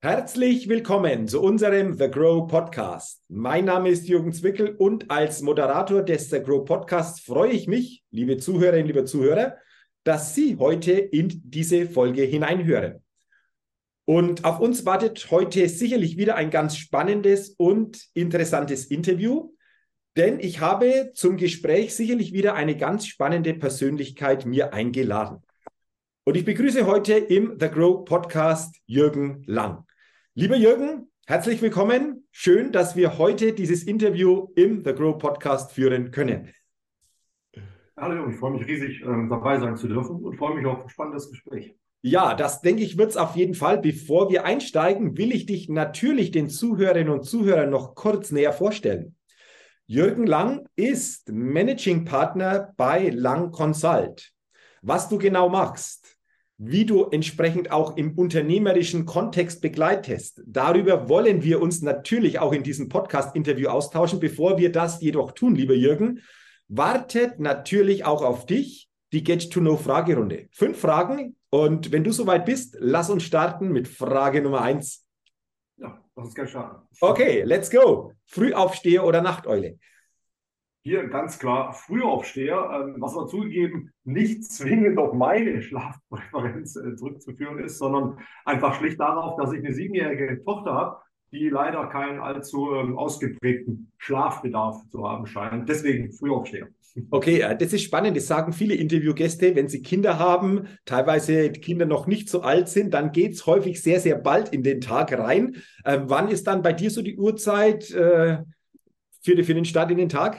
Herzlich willkommen zu unserem The Grow Podcast. Mein Name ist Jürgen Zwickel und als Moderator des The Grow Podcasts freue ich mich, liebe Zuhörerinnen, liebe Zuhörer, dass Sie heute in diese Folge hineinhören. Und auf uns wartet heute sicherlich wieder ein ganz spannendes und interessantes Interview, denn ich habe zum Gespräch sicherlich wieder eine ganz spannende Persönlichkeit mir eingeladen. Und ich begrüße heute im The Grow Podcast Jürgen Lang. Lieber Jürgen, herzlich willkommen. Schön, dass wir heute dieses Interview im The Grow Podcast führen können. Hallo, ich freue mich riesig, ähm, dabei sein zu dürfen und freue mich auf ein spannendes Gespräch. Ja, das denke ich wird es auf jeden Fall. Bevor wir einsteigen, will ich dich natürlich den Zuhörerinnen und Zuhörern noch kurz näher vorstellen. Jürgen Lang ist Managing Partner bei Lang Consult. Was du genau machst, wie du entsprechend auch im unternehmerischen Kontext begleitest. Darüber wollen wir uns natürlich auch in diesem Podcast-Interview austauschen. Bevor wir das jedoch tun, lieber Jürgen, wartet natürlich auch auf dich die Get-to-Know-Fragerunde. Fünf Fragen und wenn du soweit bist, lass uns starten mit Frage Nummer eins. Ja, lass uns gleich starten. Okay, let's go. Frühaufsteher oder Nachteule? Hier ganz klar Frühaufsteher, ähm, was aber zugegeben nicht zwingend auf meine Schlafpräferenz äh, zurückzuführen ist, sondern einfach schlicht darauf, dass ich eine siebenjährige Tochter habe, die leider keinen allzu ähm, ausgeprägten Schlafbedarf zu haben scheint. Deswegen Frühaufsteher. Okay, äh, das ist spannend. Das sagen viele Interviewgäste, wenn sie Kinder haben, teilweise Kinder noch nicht so alt sind, dann geht es häufig sehr, sehr bald in den Tag rein. Äh, wann ist dann bei dir so die Uhrzeit äh, für, für den Start in den Tag?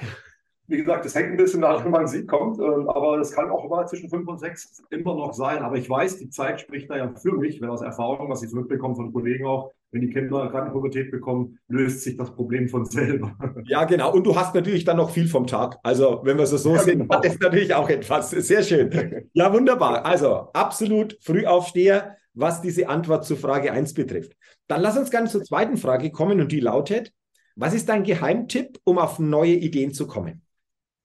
Wie gesagt, das hängt ein bisschen wenn man sieht, kommt. Ähm, aber das kann auch mal zwischen fünf und sechs immer noch sein. Aber ich weiß, die Zeit spricht da ja für mich, wenn aus Erfahrung, was ich zurückbekomme von Kollegen auch, wenn die Kinder gerade Pubertät bekommen, löst sich das Problem von selber. Ja, genau. Und du hast natürlich dann noch viel vom Tag. Also, wenn wir es so ja, sehen, genau. hat das natürlich auch etwas. Sehr schön. Ja, wunderbar. Also, absolut Frühaufsteher, was diese Antwort zu Frage 1 betrifft. Dann lass uns gerne zur zweiten Frage kommen und die lautet, was ist dein Geheimtipp, um auf neue Ideen zu kommen?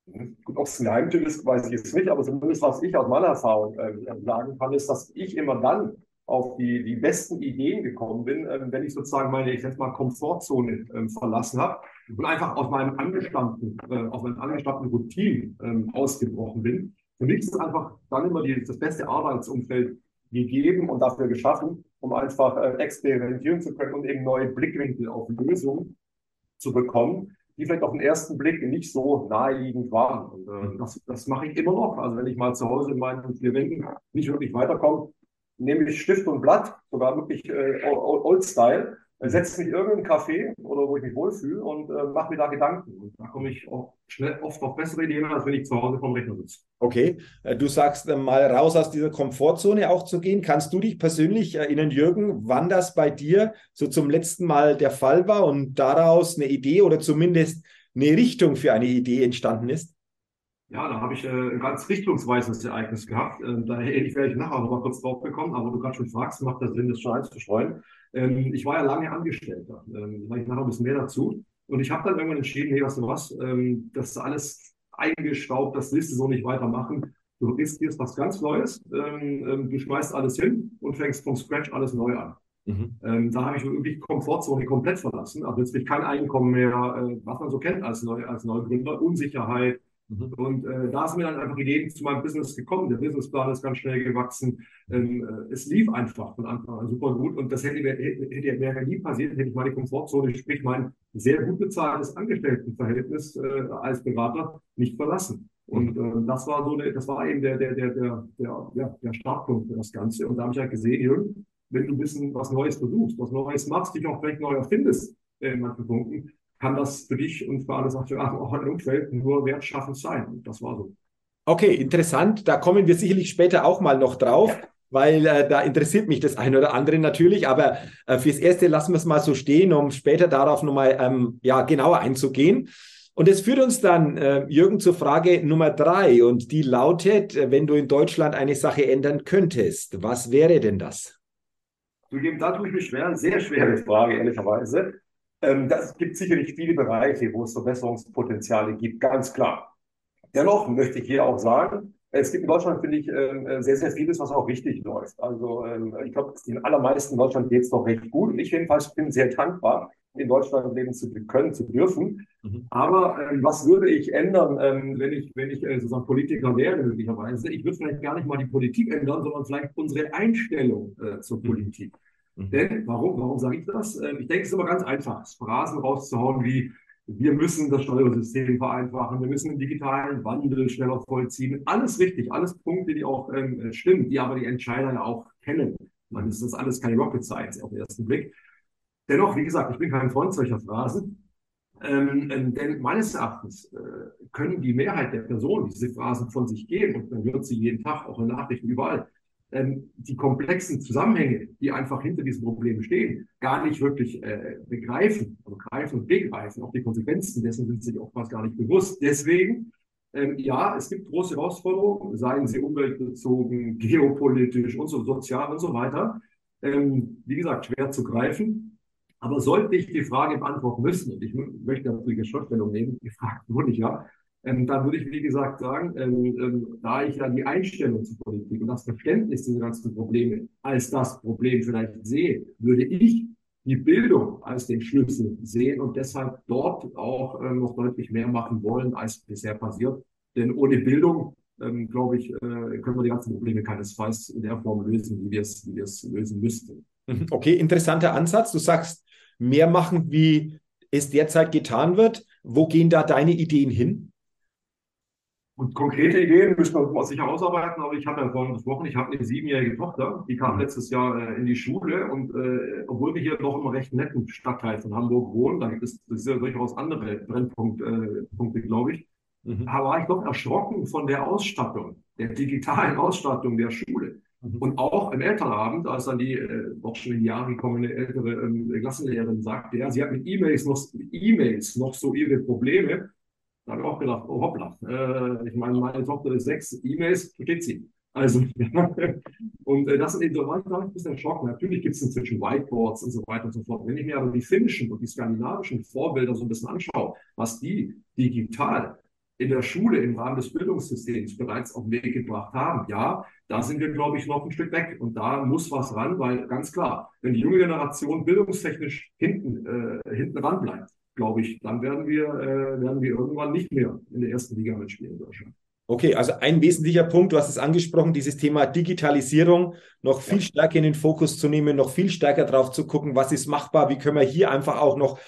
Ob es ein Geheimtipp ist, weiß ich jetzt nicht, aber zumindest was ich aus meiner Erfahrung äh, sagen kann, ist, dass ich immer dann auf die, die besten Ideen gekommen bin, äh, wenn ich sozusagen meine, ich nenne mal Komfortzone äh, verlassen habe und einfach aus meinem angestammten, äh, aus meinem angestammten Routine ähm, ausgebrochen bin. Für mich ist es einfach dann immer die, das beste Arbeitsumfeld gegeben und dafür geschaffen, um einfach äh, experimentieren zu können und eben neue Blickwinkel auf Lösungen zu bekommen, die vielleicht auf den ersten Blick nicht so naheliegend waren. Und äh, das, das mache ich immer noch. Also wenn ich mal zu Hause in meinen vier Wänden nicht wirklich weiterkomme, nehme ich Stift und Blatt, sogar wirklich äh, Old-Style, setze mich irgendein Café oder wo ich mich wohlfühle und äh, mache mir da Gedanken. Und da komme ich auch schnell oft auf bessere Ideen, als wenn ich zu Hause vom Rechner sitze. Okay, äh, du sagst äh, mal raus aus dieser Komfortzone auch zu gehen. Kannst du dich persönlich erinnern, Jürgen, wann das bei dir so zum letzten Mal der Fall war und daraus eine Idee oder zumindest eine Richtung für eine Idee entstanden ist? Ja, da habe ich äh, ein ganz richtungsweisendes Ereignis gehabt. Ähm, da werde ich nachher noch mal kurz drauf bekommen, aber du gerade schon fragst, macht das Sinn, das schon einzustreuen. Ähm, ich war ja lange Angestellter, ähm, ich nachher ein bisschen mehr dazu. Und ich habe dann irgendwann entschieden, hey, weißt du was, ähm, das ist alles eingestaubt, das willst du so nicht weitermachen. Du riskierst was ganz Neues, ähm, ähm, du schmeißt alles hin und fängst vom Scratch alles neu an. Mhm. Ähm, da habe ich wirklich Komfortzone komplett verlassen. Also jetzt kein Einkommen mehr, äh, was man so kennt als, Neu als Neugründer, Unsicherheit, Mhm. Und äh, da sind mir dann einfach Ideen zu meinem Business gekommen. Der Businessplan ist ganz schnell gewachsen. Ähm, äh, es lief einfach von Anfang an super gut. Und das hätte, hätte, wäre nie passiert, hätte ich meine Komfortzone, sprich mein sehr gut bezahltes Angestelltenverhältnis äh, als Berater nicht verlassen. Und äh, das war so, eine, das war eben der, der, der, der, der, ja, der Startpunkt für das Ganze. Und da habe ich halt gesehen, Jürgen, wenn du ein bisschen was Neues versuchst, was Neues machst, dich auch vielleicht neu erfindest äh, in manchen Punkten, kann das für dich und für alles auch ein Umfeld nur wertschaffend sein. Und das war so. Okay, interessant. Da kommen wir sicherlich später auch mal noch drauf, weil äh, da interessiert mich das eine oder andere natürlich. Aber äh, fürs Erste lassen wir es mal so stehen, um später darauf nochmal ähm, ja, genauer einzugehen. Und es führt uns dann, äh, Jürgen, zur Frage Nummer drei. Und die lautet, äh, wenn du in Deutschland eine Sache ändern könntest, was wäre denn das? Zugeben, da tue ich mich schwer, sehr schwere Frage, ehrlicherweise. Ähm, das gibt sicherlich viele Bereiche, wo es Verbesserungspotenziale gibt, ganz klar. Dennoch möchte ich hier auch sagen, Es gibt in Deutschland, finde ich, ähm, äh, sehr, sehr vieles, was auch richtig läuft. Also ähm, ich glaube, den allermeisten in Deutschland geht es doch recht gut. Und ich jedenfalls bin sehr dankbar, in Deutschland leben zu können, zu dürfen. Mhm. Aber ähm, was würde ich ändern, ähm, wenn ich, wenn ich äh, sozusagen Politiker wäre, möglicherweise? Ich würde vielleicht gar nicht mal die Politik ändern, sondern vielleicht unsere Einstellung äh, zur mhm. Politik. Mhm. Denn, warum, warum sage ich das? Ähm, ich denke, es ist immer ganz einfach, Phrasen rauszuhauen wie, wir müssen das Steuersystem vereinfachen, wir müssen den digitalen Wandel schneller vollziehen. Alles richtig, alles Punkte, die auch ähm, stimmen, die aber die Entscheider ja auch kennen. Man ist das alles keine Rocket Science auf den ersten Blick. Dennoch, wie gesagt, ich bin kein Freund solcher Phrasen. Ähm, ähm, denn meines Erachtens äh, können die Mehrheit der Personen diese Phrasen von sich geben und man hört sie jeden Tag, auch in Nachrichten überall, ähm, die komplexen Zusammenhänge, die einfach hinter diesem Problem stehen, gar nicht wirklich äh, begreifen, also greifen und begreifen. Auch die Konsequenzen dessen sind sich oftmals gar nicht bewusst. Deswegen, ähm, ja, es gibt große Herausforderungen, seien sie umweltbezogen, geopolitisch und so sozial und so weiter. Ähm, wie gesagt, schwer zu greifen. Aber sollte ich die Frage beantworten müssen, und ich möchte natürlich eine Schriftstellung nehmen, die Frage wurde ich ja, ähm, da würde ich, wie gesagt, sagen, ähm, ähm, da ich ja die Einstellung zur Politik und das Verständnis dieser ganzen Probleme als das Problem vielleicht sehe, würde ich die Bildung als den Schlüssel sehen und deshalb dort auch ähm, noch deutlich mehr machen wollen, als bisher passiert. Denn ohne Bildung, ähm, glaube ich, äh, können wir die ganzen Probleme keinesfalls in der Form lösen, wie wir es, wie lösen müssten. Mhm. Okay, interessanter Ansatz. Du sagst, mehr machen, wie es derzeit getan wird. Wo gehen da deine Ideen hin? Und konkrete Ideen müssen wir sicher ausarbeiten, aber ich habe ja vorhin gesprochen, ich habe eine siebenjährige Tochter, die kam mhm. letztes Jahr äh, in die Schule und äh, obwohl wir hier doch im recht netten Stadtteil von Hamburg wohnen, da gibt es ja durchaus andere Brennpunkte, äh, glaube ich, mhm. da war ich doch erschrocken von der Ausstattung, der digitalen Ausstattung der Schule. Mhm. Und auch im Elternabend, als dann die äh, doch schon in die Jahre gekommene ältere ähm, Klassenlehrerin sagte, ja, sie hat mit E-Mails noch, E-Mails noch so ihre Probleme, da habe ich auch gedacht, oh hoppla, äh, ich meine, meine Tochter ist sechs, E-Mails versteht sie. Also, und äh, das sind eben, da war ich ein bisschen Schock. Natürlich gibt es inzwischen Whiteboards und so weiter und so fort. Wenn ich mir aber die finnischen und die skandinavischen Vorbilder so ein bisschen anschaue, was die digital in der Schule im Rahmen des Bildungssystems bereits auf den Weg gebracht haben, ja, da sind wir, glaube ich, noch ein Stück weg. Und da muss was ran, weil ganz klar, wenn die junge Generation bildungstechnisch hinten, äh, hinten ran bleibt, glaube ich, dann werden wir, äh, werden wir irgendwann nicht mehr in der ersten Liga mitspielen in Deutschland. Okay, also ein wesentlicher Punkt, du hast es angesprochen, dieses Thema Digitalisierung noch viel ja. stärker in den Fokus zu nehmen, noch viel stärker drauf zu gucken, was ist machbar, wie können wir hier einfach auch noch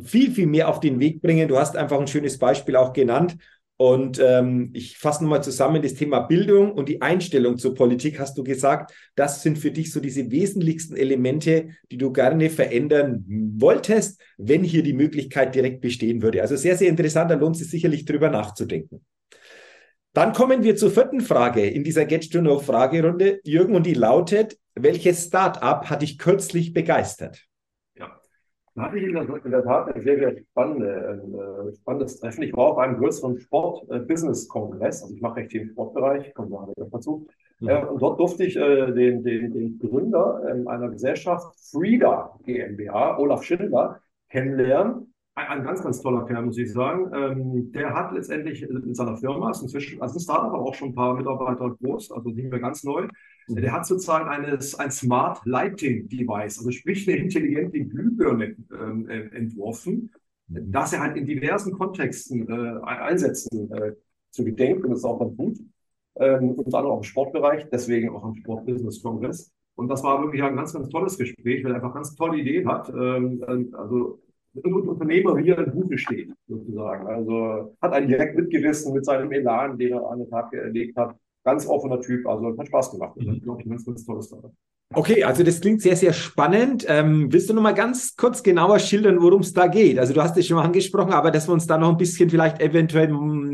viel, viel mehr auf den Weg bringen. Du hast einfach ein schönes Beispiel auch genannt. Und ähm, ich fasse nochmal zusammen, das Thema Bildung und die Einstellung zur Politik, hast du gesagt, das sind für dich so diese wesentlichsten Elemente, die du gerne verändern wolltest, wenn hier die Möglichkeit direkt bestehen würde. Also sehr, sehr interessant, da lohnt es sich sicherlich drüber nachzudenken. Dann kommen wir zur vierten Frage in dieser Get to Know Fragerunde, Jürgen, und die lautet, welches Start-up hat dich kürzlich begeistert? Da hatte ich in der, in der Tat ein sehr, sehr spannende, äh, spannendes Treffen. Ich war auf einem größeren Sport-Business-Kongress, also ich mache recht viel im Sportbereich, komme da dazu. Mhm. Äh, und dort durfte ich äh, den, den, den Gründer äh, einer Gesellschaft, Frieda GmbH, Olaf Schindler, kennenlernen. Ein, ganz, ganz toller Kerl, muss ich sagen. Ähm, der hat letztendlich mit seiner Firma, ist inzwischen, also ein Startup, aber auch schon ein paar Mitarbeiter groß, also nicht mehr ganz neu, Mhm. Der hat sozusagen eines, ein Smart Lighting Device, also sprich eine intelligente Glühbirne ähm, äh, entworfen, mhm. das er halt in diversen Kontexten äh, einsetzen äh, zu gedenken. Das ist auch ganz gut. Ähm, unter anderem auch im Sportbereich, deswegen auch am Sportbusiness Congress. Und das war wirklich ein ganz, ganz tolles Gespräch, weil er einfach ganz tolle Ideen hat. Ähm, also ein Unternehmer, wie er im Buche steht, sozusagen. Also hat einen direkt mitgerissen mit seinem Elan, den er an den Tag gelegt hat ganz offener Typ. Also hat Spaß gemacht. Mhm. Glaube ich, ein ganz, ganz tolles Startup. Okay, also das klingt sehr, sehr spannend. Ähm, willst du noch mal ganz kurz genauer schildern, worum es da geht? Also du hast es schon mal angesprochen, aber dass wir uns da noch ein bisschen vielleicht eventuell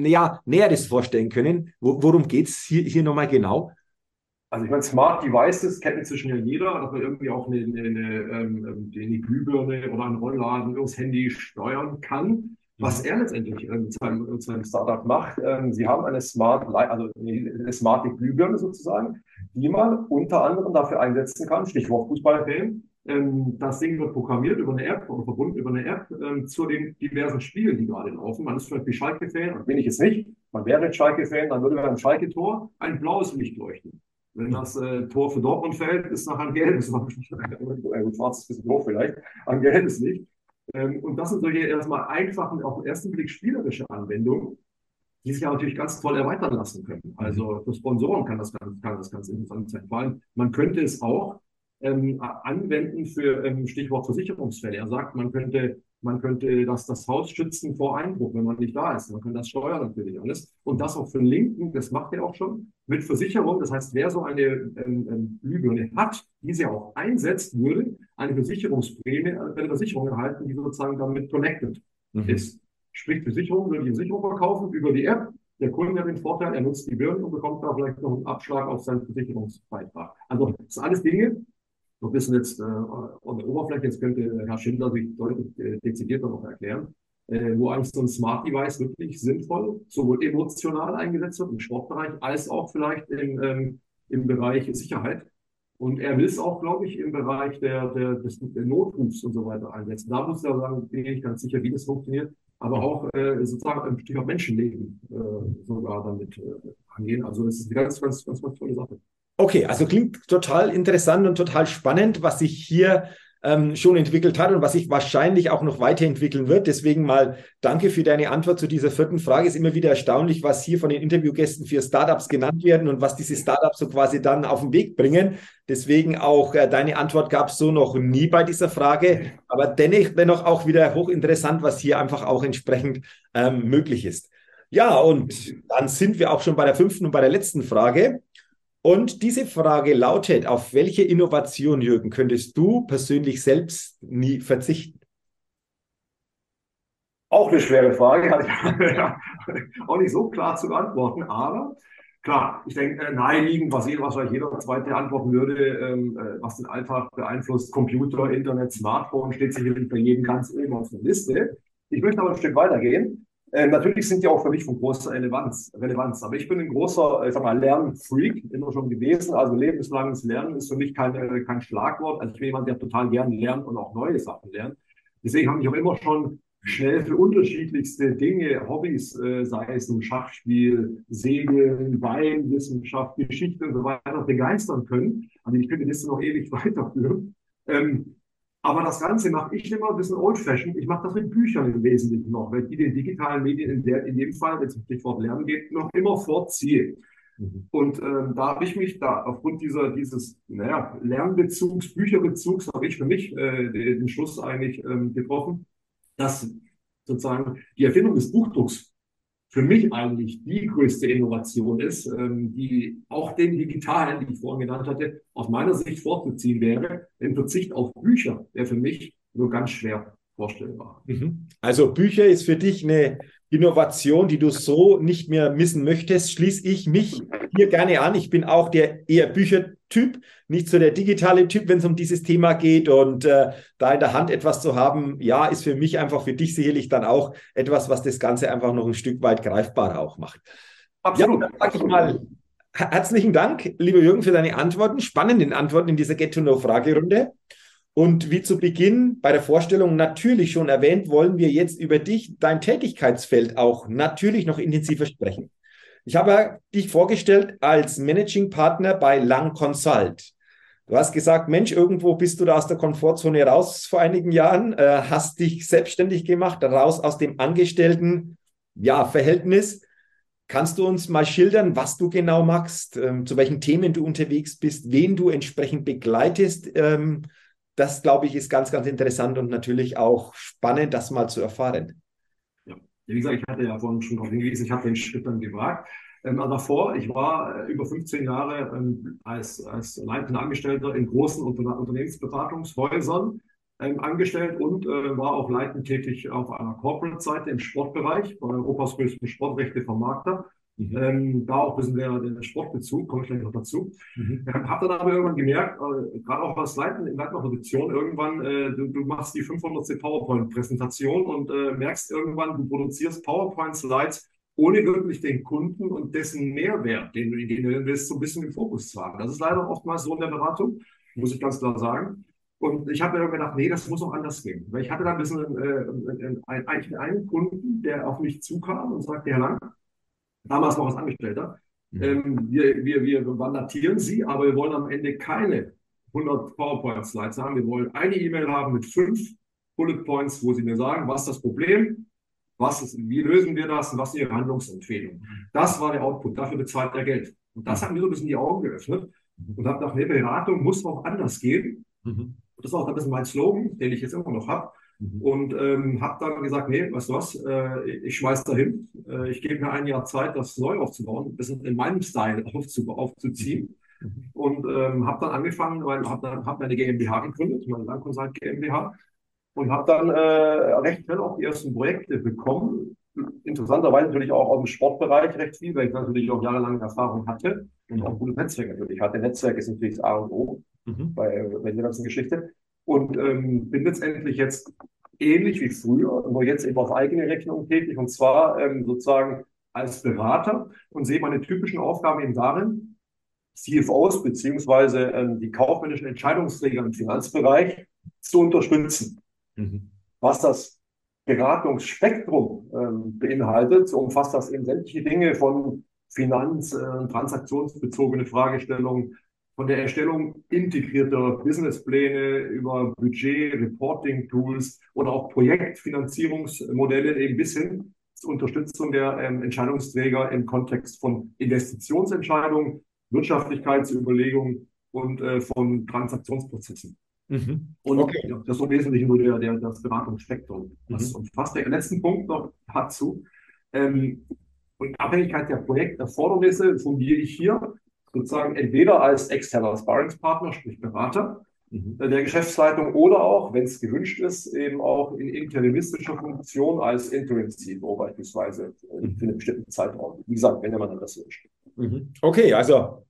ja, Näheres vorstellen können. Wo, worum geht es hier, hier nochmal genau? Also ich meine, Smart Devices kennt inzwischen ja jeder, dass man irgendwie auch eine, eine, eine, ähm, eine Glühbirne oder einen Rollladen übers Handy steuern kann was er letztendlich äh, mit, seinem, mit seinem Startup macht. Ähm, sie haben eine Smart, also eine smarte Glühbirne sozusagen, die man unter anderem dafür einsetzen kann, Stichwort Fußballfilm. Ähm, das Ding wird programmiert über eine App oder verbunden über eine App ähm, zu den diversen Spielen, die gerade laufen. Man ist zum Beispiel Schalke-Fan, bin ich jetzt nicht, man wäre Schalke-Fan, dann würde beim Schalke-Tor ein blaues Licht leuchten. Wenn das äh, Tor für Dortmund fällt, ist nachher ein gelbes, äh, schwarzes bisschen doof vielleicht, ein gelbes Licht. Ähm, und das sind solche erstmal einfachen, auf den ersten Blick spielerische Anwendungen, die sich ja natürlich ganz toll erweitern lassen können. Also für Sponsoren kann das, kann das ganz interessant sein. Vor allem, man könnte es auch ähm, anwenden für ähm, Stichwort Versicherungsfälle. Er sagt, man könnte, man könnte das, das Haus schützen vor Einbruch, wenn man nicht da ist. Man kann das steuern natürlich alles. Und das auch für den Linken, das macht er auch schon, mit Versicherung. Das heißt, wer so eine ähm, ähm, Glühbirne hat, diese auch einsetzt, würde eine Versicherungsprämie, äh, eine Versicherung erhalten, die sozusagen damit connected mhm. ist. Sprich, Versicherung würde die Versicherung verkaufen über die App. Der Kunde hat den Vorteil, er nutzt die Birne und bekommt da vielleicht noch einen Abschlag auf seinen Versicherungsbeitrag. Also das sind alles Dinge, so ein bisschen jetzt äh, an der Oberfläche, jetzt könnte Herr Schindler sich deutlich äh, dezidierter noch erklären, äh, wo eigentlich so ein Smart Device wirklich sinnvoll, sowohl emotional eingesetzt wird im Sportbereich, als auch vielleicht im, ähm, im Bereich Sicherheit. Und er will es auch, glaube ich, im Bereich der, der, des der Notrufs und so weiter einsetzen. Da muss er sagen, bin ich ganz sicher, wie das funktioniert, aber auch äh, sozusagen im Stichwort Menschenleben äh, sogar damit äh, angehen. Also das ist eine ganz, ganz, ganz, ganz tolle Sache. Okay, also klingt total interessant und total spannend, was sich hier ähm, schon entwickelt hat und was sich wahrscheinlich auch noch weiterentwickeln wird. Deswegen mal danke für deine Antwort zu dieser vierten Frage. Ist immer wieder erstaunlich, was hier von den Interviewgästen für Startups genannt werden und was diese Startups so quasi dann auf den Weg bringen. Deswegen auch äh, deine Antwort gab es so noch nie bei dieser Frage, aber dennoch, dennoch auch wieder hochinteressant, was hier einfach auch entsprechend ähm, möglich ist. Ja, und dann sind wir auch schon bei der fünften und bei der letzten Frage. Und diese Frage lautet, auf welche Innovation, Jürgen, könntest du persönlich selbst nie verzichten? Auch eine schwere Frage, auch nicht so klar zu beantworten, aber klar, ich denke, äh, naheliegend, was jeder, wahrscheinlich jeder zweite antworten würde, ähm, äh, was den Alltag beeinflusst, Computer, Internet, Smartphone, steht sicherlich bei jedem ganz oben auf der Liste. Ich möchte aber ein Stück weitergehen. Äh, natürlich sind die auch für mich von großer Relevanz, Relevanz. Aber ich bin ein großer, ich sag mal, Lernfreak, immer schon gewesen. Also lebenslanges Lernen ist für mich kein, äh, kein Schlagwort. Also ich bin jemand, der total gern lernt und auch neue Sachen lernt. Deswegen habe ich auch immer schon schnell für unterschiedlichste Dinge, Hobbys, äh, sei es ein Schachspiel, Segeln, Weinwissenschaft, Geschichte und so weiter, begeistern können. Also ich könnte das noch ewig weiterführen. Ähm, aber das Ganze mache ich immer ein bisschen old-fashioned. Ich mache das mit Büchern im Wesentlichen noch, weil ich die den digitalen Medien in, der, in dem Fall, wenn es um Stichwort Lernen geht, noch immer vorziehe. Mhm. Und ähm, da habe ich mich da aufgrund dieser dieses naja, Lernbezugs, Bücherbezugs, habe ich für mich äh, den Schluss eigentlich ähm, getroffen, dass sozusagen die Erfindung des Buchdrucks für mich eigentlich die größte Innovation ist, ähm, die auch den digitalen, die ich vorhin genannt hatte, aus meiner Sicht vorzuziehen wäre. Denn Verzicht auf Bücher wäre für mich nur ganz schwer vorstellbar. Mhm. Also Bücher ist für dich eine Innovation, die du so nicht mehr missen möchtest, schließe ich mich hier gerne an. Ich bin auch der eher Büchertyp, nicht so der digitale Typ, wenn es um dieses Thema geht. Und äh, da in der Hand etwas zu haben, ja, ist für mich einfach, für dich sicherlich dann auch etwas, was das Ganze einfach noch ein Stück weit greifbarer auch macht. Absolut. Ja, dann sag ich mal, herzlichen Dank, lieber Jürgen, für deine Antworten, spannenden Antworten in dieser Get-to-Know-Fragerunde. Und wie zu Beginn bei der Vorstellung natürlich schon erwähnt, wollen wir jetzt über dich, dein Tätigkeitsfeld auch natürlich noch intensiver sprechen. Ich habe dich vorgestellt als Managing Partner bei Lang Consult. Du hast gesagt, Mensch, irgendwo bist du da aus der Komfortzone raus vor einigen Jahren, äh, hast dich selbstständig gemacht, raus aus dem Angestellten, ja, Verhältnis. Kannst du uns mal schildern, was du genau machst, ähm, zu welchen Themen du unterwegs bist, wen du entsprechend begleitest? Ähm, das, glaube ich, ist ganz, ganz interessant und natürlich auch spannend, das mal zu erfahren. Ja, wie gesagt, ich hatte ja vorhin schon darauf hingewiesen, ich habe den Schritt dann gewagt. Ähm, davor, ich war äh, über 15 Jahre ähm, als, als leitender Angestellter in großen Unter Unternehmensberatungshäusern ähm, angestellt und äh, war auch leitend tätig auf einer Corporate-Seite im Sportbereich, bei Europas größten Sportrechtevermarkter. Mhm. Ähm, da auch ein bisschen der, der Sportbezug, komme ich gleich noch dazu. Mhm. Ähm, habe dann aber irgendwann gemerkt, äh, gerade auch als Leiten, in leitender Position, irgendwann, äh, du, du machst die 500. PowerPoint-Präsentation und äh, merkst irgendwann, du produzierst PowerPoint-Slides, ohne wirklich den Kunden und dessen Mehrwert, den du ihnen willst, so ein bisschen im Fokus zu haben. Das ist leider oftmals so in der Beratung, muss ich ganz klar sagen. Und ich habe mir gedacht, nee, das muss auch anders gehen. Weil ich hatte da ein bisschen äh, einen, einen Kunden, der auf mich zukam und sagte, Herr Lang, damals noch als Angestellter. Mhm. Ähm, wir, wir, wir mandatieren sie, aber wir wollen am Ende keine 100 PowerPoint-Slides haben. Wir wollen eine E-Mail haben mit fünf Bullet Points, wo sie mir sagen, was ist das Problem, was ist, wie lösen wir das und was sind ihre Handlungsempfehlungen. Das war der Output, dafür bezahlt er Geld. Und das hat mir so ein bisschen die Augen geöffnet und habe gedacht, nee, Beratung muss auch anders gehen. Mhm. Das ist auch ein bisschen mein Slogan, den ich jetzt immer noch habe. Mhm. Und ähm, habe dann gesagt, nee, weißt du was, äh, ich schmeiß dahin. Äh, ich gebe mir ein Jahr Zeit, das neu aufzubauen, ein bisschen in meinem Style aufzu aufzuziehen. Mhm. Und ähm, habe dann angefangen, weil habe hab meine GmbH gegründet, meine Landkonsult GmbH, und habe dann äh, recht schnell auch die ersten Projekte bekommen. Interessanterweise natürlich auch aus dem Sportbereich recht viel, weil ich natürlich auch jahrelange Erfahrung hatte und auch gutes Netzwerk natürlich hatte. Netzwerk ist natürlich das A und O mhm. bei, bei der ganzen Geschichte. Und ähm, bin letztendlich jetzt ähnlich wie früher, nur jetzt eben auf eigene Rechnung tätig und zwar ähm, sozusagen als Berater und sehe meine typischen Aufgaben eben darin, CFOs beziehungsweise ähm, die kaufmännischen Entscheidungsträger im Finanzbereich zu unterstützen. Mhm. Was das Beratungsspektrum ähm, beinhaltet, so umfasst das eben sämtliche Dinge von Finanz-, äh, transaktionsbezogene Fragestellungen, von der Erstellung integrierter Businesspläne über Budget, Reporting-Tools oder auch Projektfinanzierungsmodelle eben bis hin zur Unterstützung der ähm, Entscheidungsträger im Kontext von Investitionsentscheidungen, Wirtschaftlichkeitsüberlegungen und äh, von Transaktionsprozessen. Mhm. Und okay. ja, das ist im Wesentlichen nur der, der, das Beratungsspektrum. Das mhm. umfasst der letzte Punkt noch dazu. Ähm, und Abhängigkeit der Projekterfordernisse fungiere ich hier sozusagen entweder als externer Sparringspartner, sprich Berater mhm. der Geschäftsleitung oder auch, wenn es gewünscht ist, eben auch in interimistischer Funktion als Interim-CEO beispielsweise mhm. für einen bestimmten Zeitraum. Wie gesagt, wenn man das wünscht. Mhm. Okay, also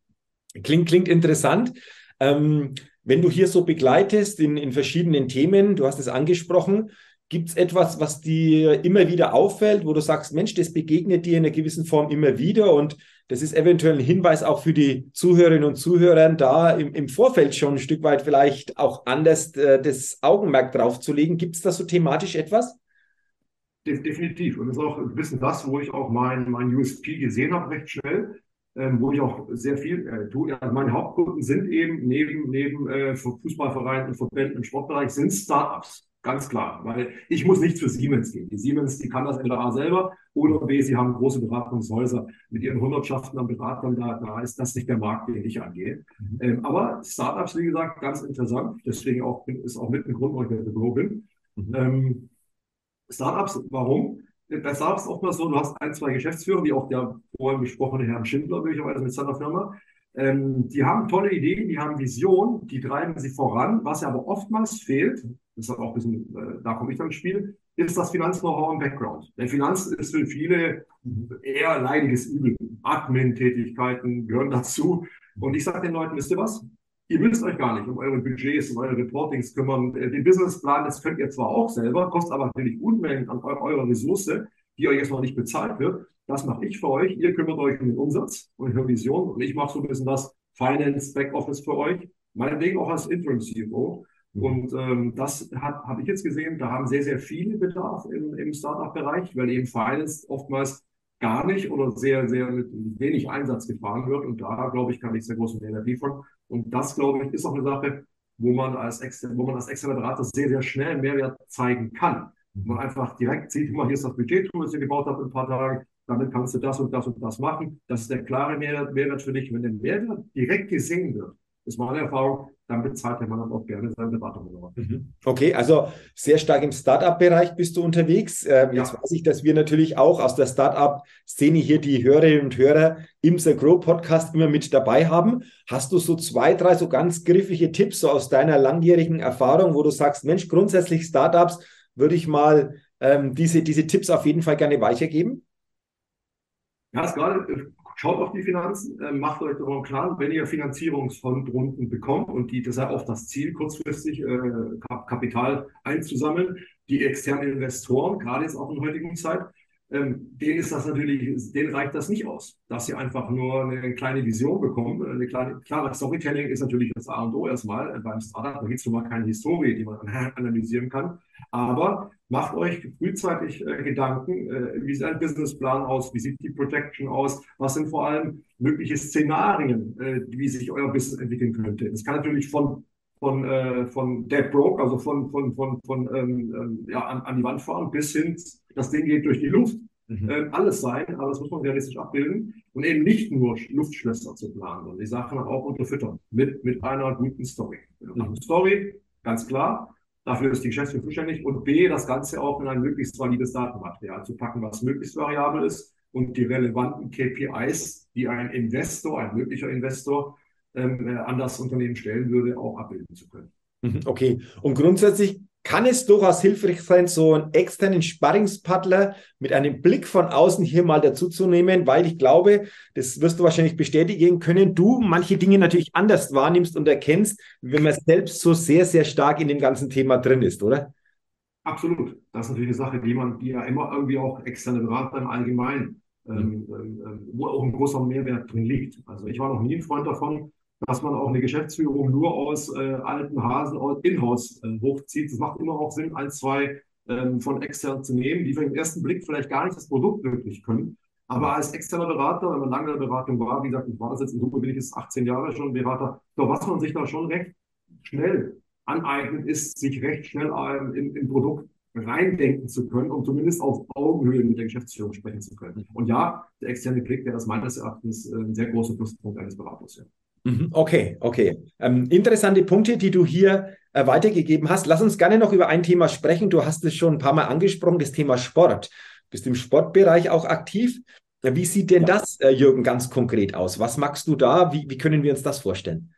klingt, klingt interessant. Ähm, wenn du hier so begleitest in, in verschiedenen Themen, du hast es angesprochen, gibt es etwas, was dir immer wieder auffällt, wo du sagst, Mensch, das begegnet dir in einer gewissen Form immer wieder und das ist eventuell ein Hinweis auch für die Zuhörerinnen und Zuhörer, da im, im Vorfeld schon ein Stück weit vielleicht auch anders äh, das Augenmerk drauf zu legen. Gibt es da so thematisch etwas? Definitiv. Und das ist auch ein bisschen das, wo ich auch mein, mein USP gesehen habe, recht schnell ähm, wo ich auch sehr viel äh, tue. Also meine Hauptkunden sind eben neben, neben äh, Fußballvereinen und Verbänden im Sportbereich sind Startups. Ganz klar, weil ich muss nicht für Siemens gehen. Die Siemens, die kann das entweder A selber oder B, sie haben große Beratungshäuser mit ihren Hundertschaften an Beratern, da, da ist das nicht der Markt, den ich angehe. Mhm. Ähm, aber Startups, wie gesagt, ganz interessant. Deswegen auch, ist auch mit ein Grund, warum ich bei Grow bin. Mhm. Ähm, Startups, warum? bei ist auch mal so, du hast ein, zwei Geschäftsführer, wie auch der vorhin besprochene Herrn Schindler, möglicherweise mit seiner Firma. Ähm, die haben tolle Ideen, die haben Vision, die treiben sie voran. Was aber oftmals fehlt, das ist auch ein bisschen, äh, da komme ich dann ins Spiel, ist das Finanz-Know-how im Background. Denn Finanz ist für viele eher leidiges Übel. Admin-Tätigkeiten gehören dazu. Und ich sage den Leuten, wisst ihr was? Ihr müsst euch gar nicht um eure Budgets, um eure Reportings kümmern. Äh, den Businessplan, das könnt ihr zwar auch selber, kostet aber natürlich Unmengen an eurer Ressource, die euch jetzt noch nicht bezahlt wird. Das mache ich für euch. Ihr kümmert euch um den Umsatz und eure Vision. Und ich mache so ein bisschen das Finance Backoffice für euch. Meinetwegen auch als Interim CFO. Mhm. Und ähm, das habe ich jetzt gesehen, da haben sehr, sehr viele Bedarf im, im Startup-Bereich, weil eben Finance oftmals gar nicht oder sehr, sehr mit wenig Einsatz gefahren wird. Und da, glaube ich, kann ich sehr großen Mehrwert liefern. Und das, glaube ich, ist auch eine Sache, wo man als, exter wo man als externer Berater sehr, sehr schnell Mehrwert zeigen kann. Man einfach direkt sieht, mal, hier ist das Budget-Tool, das ihr gebaut habt in ein paar Tagen. Damit kannst du das und das und das machen. Das ist der klare Mehrwert, Mehrwert für dich. Wenn der Mehrwert direkt gesehen wird, ist meine Erfahrung, dann bezahlt der Mann auch gerne seine Beratung. Mhm. Okay, also sehr stark im Startup-Bereich bist du unterwegs. Ähm, ja. Jetzt weiß ich, dass wir natürlich auch aus der Startup-Szene hier die Hörerinnen und Hörer im The Grow Podcast immer mit dabei haben. Hast du so zwei, drei so ganz griffige Tipps so aus deiner langjährigen Erfahrung, wo du sagst, Mensch, grundsätzlich Startups würde ich mal ähm, diese, diese Tipps auf jeden Fall gerne weitergeben? Ja, ist gerade Schaut auf die Finanzen, äh, macht euch darüber klar, wenn ihr Finanzierungsfondrunden bekommt und die, das ist ja auch das Ziel, kurzfristig äh, Kapital einzusammeln, die externen Investoren, gerade jetzt auch in heutigen Zeit, ähm, denen ist das natürlich, denen reicht das nicht aus, dass sie einfach nur eine kleine Vision bekommen. Eine kleine, klar, Storytelling ist natürlich das A und O erstmal beim Startup. Da gibt es nun mal keine Historie, die man analysieren kann. Aber macht euch frühzeitig äh, Gedanken, äh, wie sieht ein Businessplan aus, wie sieht die Protection aus, was sind vor allem mögliche Szenarien, äh, wie sich euer Business entwickeln könnte. Es kann natürlich von von, äh, von Dead Broke, also von, von, von, von ähm, ähm, ja, an, an die Wand fahren, bis hin, das Ding geht durch die Luft. Mhm. Äh, alles sein, aber das muss man realistisch abbilden und eben nicht nur Luftschlösser zu planen, sondern die Sachen auch unterfüttern mit, mit einer guten Story. Mhm. Story, ganz klar, dafür ist die Geschäftsführung zuständig und B, das Ganze auch in ein möglichst valides Datenmaterial zu packen, was möglichst variabel ist und die relevanten KPIs, die ein Investor, ein möglicher Investor ähm, äh, an das Unternehmen stellen würde, auch abbilden zu können. Mhm, okay. Und grundsätzlich kann es durchaus hilfreich sein, so einen externen Sparringspartner mit einem Blick von außen hier mal dazuzunehmen, weil ich glaube, das wirst du wahrscheinlich bestätigen können, du manche Dinge natürlich anders wahrnimmst und erkennst, wenn man selbst so sehr, sehr stark in dem ganzen Thema drin ist, oder? Absolut. Das ist natürlich eine Sache, die man, die ja immer irgendwie auch externe Berater im Allgemeinen, ähm, mhm. ähm, ähm, wo auch ein großer Mehrwert drin liegt. Also ich war noch nie ein Freund davon, dass man auch eine Geschäftsführung nur aus äh, alten Hasen Inhouse äh, hochzieht. Das macht immer auch Sinn, ein, zwei ähm, von extern zu nehmen, die für den ersten Blick vielleicht gar nicht das Produkt wirklich können. Aber als externer Berater, wenn man lange in der Beratung war, wie gesagt, ich war das jetzt in Summe, bin ich jetzt 18 Jahre schon Berater, doch was man sich da schon recht schnell aneignet, ist, sich recht schnell ähm, in, in Produkt reindenken zu können, um zumindest auf Augenhöhe mit der Geschäftsführung sprechen zu können. Und ja, der externe Blick, der ist meines Erachtens äh, ein sehr großer Pluspunkt eines Beraters. Ja. Mhm. Okay, okay. Ähm, interessante Punkte, die du hier äh, weitergegeben hast. Lass uns gerne noch über ein Thema sprechen. Du hast es schon ein paar Mal angesprochen, das Thema Sport. Du bist im Sportbereich auch aktiv. Wie sieht denn ja. das, äh, Jürgen, ganz konkret aus? Was magst du da? Wie, wie können wir uns das vorstellen?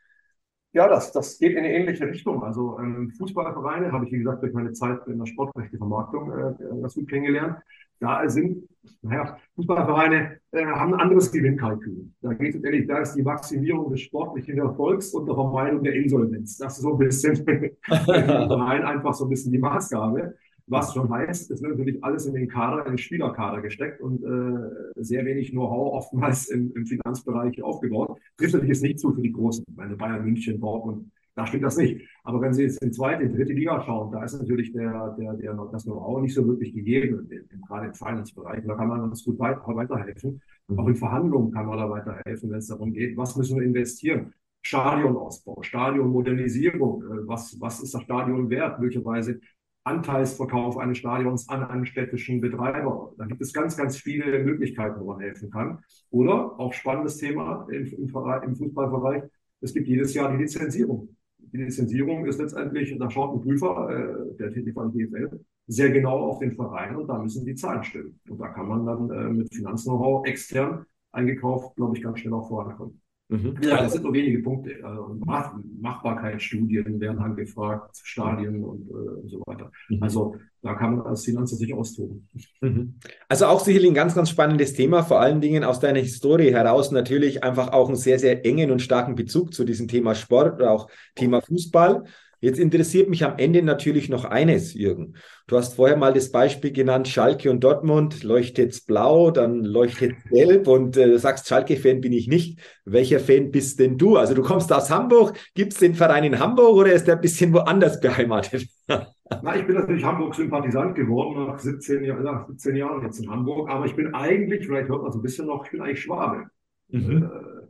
Ja, das, das geht in eine ähnliche Richtung. Also ähm, Fußballvereine habe ich, wie gesagt, durch meine Zeit in der Sportrechtevermarktung äh, ganz gut kennengelernt. Da sind, naja, Fußballvereine äh, haben ein anderes Gewinnkalkül. Da geht es ehrlich, da ist die Maximierung des sportlichen Erfolgs und der Vermeidung der Insolvenz. Das ist so ein bisschen Verein einfach so ein bisschen die Maßgabe. Was schon heißt, es wird natürlich alles in den Kader, in den Spielerkader gesteckt und äh, sehr wenig Know-how oftmals im, im Finanzbereich aufgebaut. Trifft natürlich jetzt nicht zu für die Großen, meine Bayern München, Dortmund, da stimmt das nicht. Aber wenn Sie jetzt in zweite, in dritte Liga schauen, da ist natürlich der, der, der, das Know-how nicht so wirklich gegeben, gerade im Finance-Bereich. Da kann man uns gut weiter, weiterhelfen. Auch in Verhandlungen kann man da weiterhelfen, wenn es darum geht, was müssen wir investieren. Stadionausbau, Stadionmodernisierung, äh, was, was ist das Stadion wert? Möglicherweise Anteilsverkauf eines Stadions an einen städtischen Betreiber. Da gibt es ganz, ganz viele Möglichkeiten, wo man helfen kann. Oder auch spannendes Thema im, im, im Fußballbereich. Es gibt jedes Jahr die Lizenzierung. Die Lizenzierung ist letztendlich, da schaut ein Prüfer, äh, der tätig von DFL, sehr genau auf den Verein und da müssen die Zahlen stimmen. Und da kann man dann äh, mit Finanz-Know-how extern eingekauft, glaube ich, ganz schnell auch vorankommen. Mhm. Ja, das sind nur wenige Punkte. Also Mach Machbarkeitsstudien werden angefragt, Stadien und, äh, und so weiter. Mhm. Also da kann man als Finanzer sich austoben. Mhm. Also auch sicherlich ein ganz, ganz spannendes Thema, vor allen Dingen aus deiner Historie heraus natürlich einfach auch einen sehr, sehr engen und starken Bezug zu diesem Thema Sport oder auch Thema Fußball. Jetzt interessiert mich am Ende natürlich noch eines, Jürgen. Du hast vorher mal das Beispiel genannt, Schalke und Dortmund, leuchtet's blau, dann leuchtet gelb und äh, du sagst, Schalke-Fan bin ich nicht. Welcher Fan bist denn du? Also du kommst aus Hamburg, gibt es den Verein in Hamburg oder ist der ein bisschen woanders beheimatet? Na, ich bin natürlich Hamburg-Sympathisant geworden nach 17, nach 17 Jahren jetzt in Hamburg, aber ich bin eigentlich, vielleicht hört man so ein bisschen noch, ich bin eigentlich Schwabe. Mhm. Äh,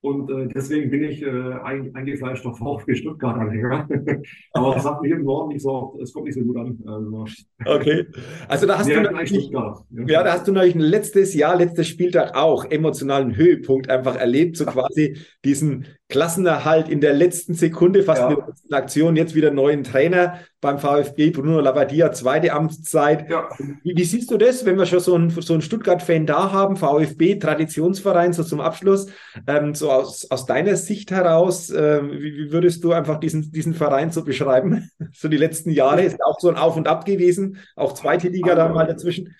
und äh, deswegen bin ich äh, eingefleischter VfB Stuttgart-Anhänger. Aber es hat mir im Norden nicht so, es kommt nicht so gut an. Also, okay. Also da hast du natürlich, ja. ja, da hast du natürlich ein letztes Jahr, letztes Spieltag auch emotionalen Höhepunkt einfach erlebt, so quasi diesen Klassenerhalt in der letzten Sekunde, fast ja. in der letzten Aktion, jetzt wieder neuen Trainer beim VfB, Bruno Labbadia, zweite Amtszeit. Ja. Wie, wie, siehst du das, wenn wir schon so einen, so einen Stuttgart-Fan da haben, VfB, Traditionsverein, so zum Abschluss, ähm, so aus, aus deiner Sicht heraus, äh, wie, wie, würdest du einfach diesen, diesen Verein so beschreiben? so die letzten Jahre ist auch so ein Auf und Ab gewesen, auch zweite Liga also, da mal dazwischen.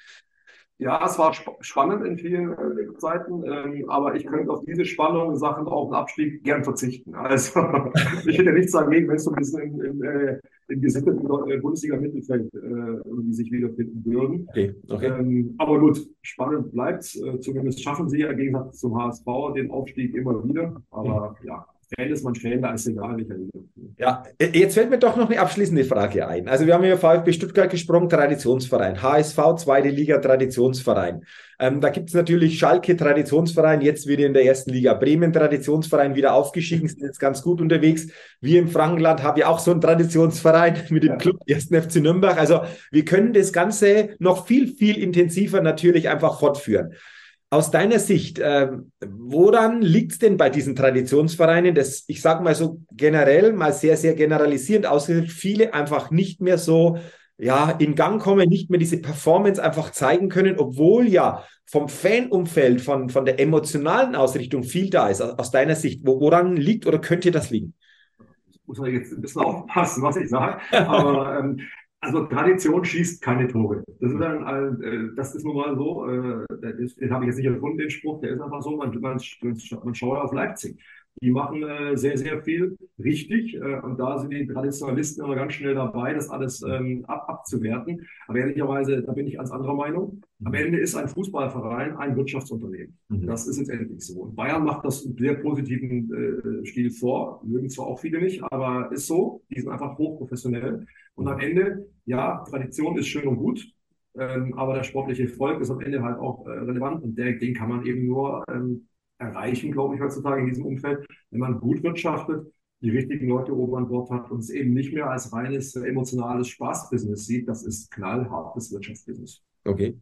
Ja, es war sp spannend in vielen äh, Zeiten, ähm, aber ich könnte auf diese Spannung Sachen auf den Abstieg gern verzichten. Also ich hätte nichts dagegen, wenn es so ein bisschen in, in, äh, im gesitteten äh, Bundesliga-Mittelfeld äh, irgendwie sich wiederfinden würden. Okay, okay. Ähm, aber gut, spannend bleibt äh, Zumindest schaffen sie ja im Gegensatz zum HSV den Aufstieg immer wieder. Aber mhm. ja, Fan ist man Fan, da ist egal, welcher Liga. Ja, jetzt fällt mir doch noch eine abschließende Frage ein. Also wir haben ja VfB Stuttgart gesprochen, Traditionsverein, HSV, zweite Liga, Traditionsverein. Ähm, da gibt es natürlich Schalke, Traditionsverein, jetzt wieder in der ersten Liga. Bremen, Traditionsverein, wieder aufgestiegen, sind jetzt ganz gut unterwegs. Wir im Frankenland haben ja auch so einen Traditionsverein mit dem ja. Club 1. FC Nürnberg. Also wir können das Ganze noch viel, viel intensiver natürlich einfach fortführen. Aus deiner Sicht, äh, woran liegt es denn bei diesen Traditionsvereinen, dass ich sage mal so generell, mal sehr, sehr generalisierend ausgedrückt, viele einfach nicht mehr so ja, in Gang kommen, nicht mehr diese Performance einfach zeigen können, obwohl ja vom Fanumfeld, von, von der emotionalen Ausrichtung viel da ist. Aus deiner Sicht, woran liegt oder könnte das liegen? muss man jetzt ein bisschen aufpassen, was ich sage. Aber ähm, also Tradition schießt keine Tore. Das ist, dann, äh, das ist nun mal so, äh, den habe ich jetzt nicht erfunden, den Spruch, der ist einfach so, man, man, man schaut auf Leipzig. Die machen äh, sehr, sehr viel richtig äh, und da sind die Traditionalisten immer ganz schnell dabei, das alles ähm, ab, abzuwerten. Aber ehrlicherweise, da bin ich als anderer Meinung. Am mhm. Ende ist ein Fußballverein ein Wirtschaftsunternehmen. Mhm. Das ist jetzt endlich so. Und Bayern macht das in sehr positiven äh, Stil vor, mögen zwar auch viele nicht, aber ist so. Die sind einfach hochprofessionell. Und am Ende, ja, Tradition ist schön und gut, ähm, aber der sportliche Erfolg ist am Ende halt auch äh, relevant und der, den kann man eben nur ähm, erreichen, glaube ich, heutzutage in diesem Umfeld, wenn man gut wirtschaftet, die richtigen Leute oben an Bord hat und es eben nicht mehr als reines emotionales Spaßbusiness sieht. Das ist knallhartes Wirtschaftsbusiness. Okay.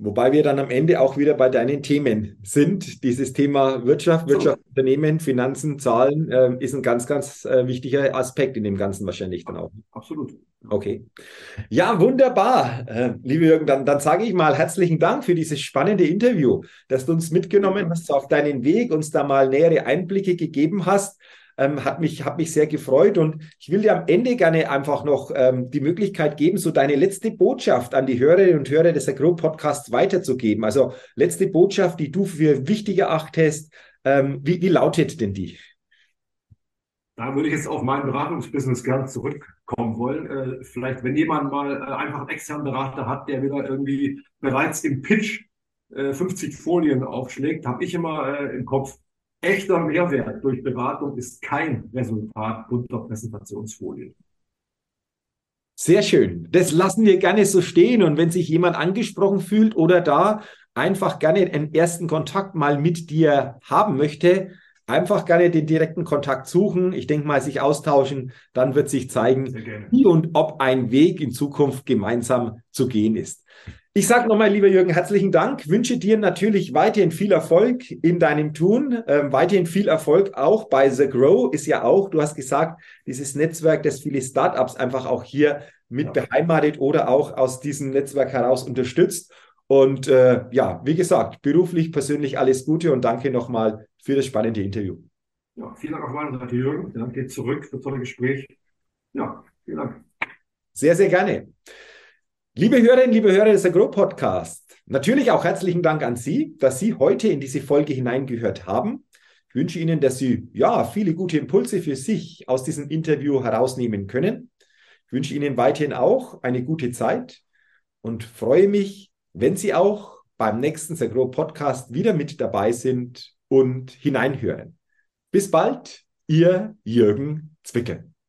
Wobei wir dann am Ende auch wieder bei deinen Themen sind. Dieses Thema Wirtschaft, Wirtschaft, Unternehmen, Finanzen, Zahlen äh, ist ein ganz, ganz äh, wichtiger Aspekt in dem Ganzen wahrscheinlich dann auch. Absolut. Okay. Ja, wunderbar. Äh, liebe Jürgen, dann, dann sage ich mal herzlichen Dank für dieses spannende Interview, dass du uns mitgenommen hast auf deinen Weg, uns da mal nähere Einblicke gegeben hast. Ähm, hat, mich, hat mich sehr gefreut und ich will dir am Ende gerne einfach noch ähm, die Möglichkeit geben, so deine letzte Botschaft an die Hörerinnen und Hörer des Agro-Podcasts weiterzugeben. Also letzte Botschaft, die du für wichtig erachtest. Ähm, wie, wie lautet denn die? Da würde ich jetzt auf mein Beratungsbusiness gern zurückkommen wollen. Äh, vielleicht, wenn jemand mal äh, einfach einen externen Berater hat, der wieder irgendwie bereits im Pitch äh, 50 Folien aufschlägt, habe ich immer äh, im Kopf, echter Mehrwert durch Beratung ist kein Resultat unter Präsentationsfolien. Sehr schön. Das lassen wir gerne so stehen. Und wenn sich jemand angesprochen fühlt oder da einfach gerne einen ersten Kontakt mal mit dir haben möchte, einfach gerne den direkten Kontakt suchen. Ich denke mal, sich austauschen. Dann wird sich zeigen, wie und ob ein Weg in Zukunft gemeinsam zu gehen ist. Ich sage nochmal, lieber Jürgen, herzlichen Dank. Wünsche dir natürlich weiterhin viel Erfolg in deinem Tun. Ähm, weiterhin viel Erfolg auch bei The Grow ist ja auch, du hast gesagt, dieses Netzwerk, das viele Startups einfach auch hier mit ja. beheimatet oder auch aus diesem Netzwerk heraus unterstützt. Und äh, ja, wie gesagt, beruflich, persönlich alles Gute und danke nochmal für das spannende Interview. Ja, vielen Dank meiner Seite, Jürgen. Dann geht zurück für das tolle Gespräch. Ja, vielen Dank. Sehr, sehr gerne. Liebe Hörerinnen, liebe Hörer des Agro Podcast, natürlich auch herzlichen Dank an Sie, dass Sie heute in diese Folge hineingehört haben. Ich wünsche Ihnen, dass Sie ja viele gute Impulse für sich aus diesem Interview herausnehmen können. Ich wünsche Ihnen weiterhin auch eine gute Zeit und freue mich, wenn Sie auch beim nächsten Sagro Podcast wieder mit dabei sind und hineinhören. Bis bald, Ihr Jürgen Zwickel.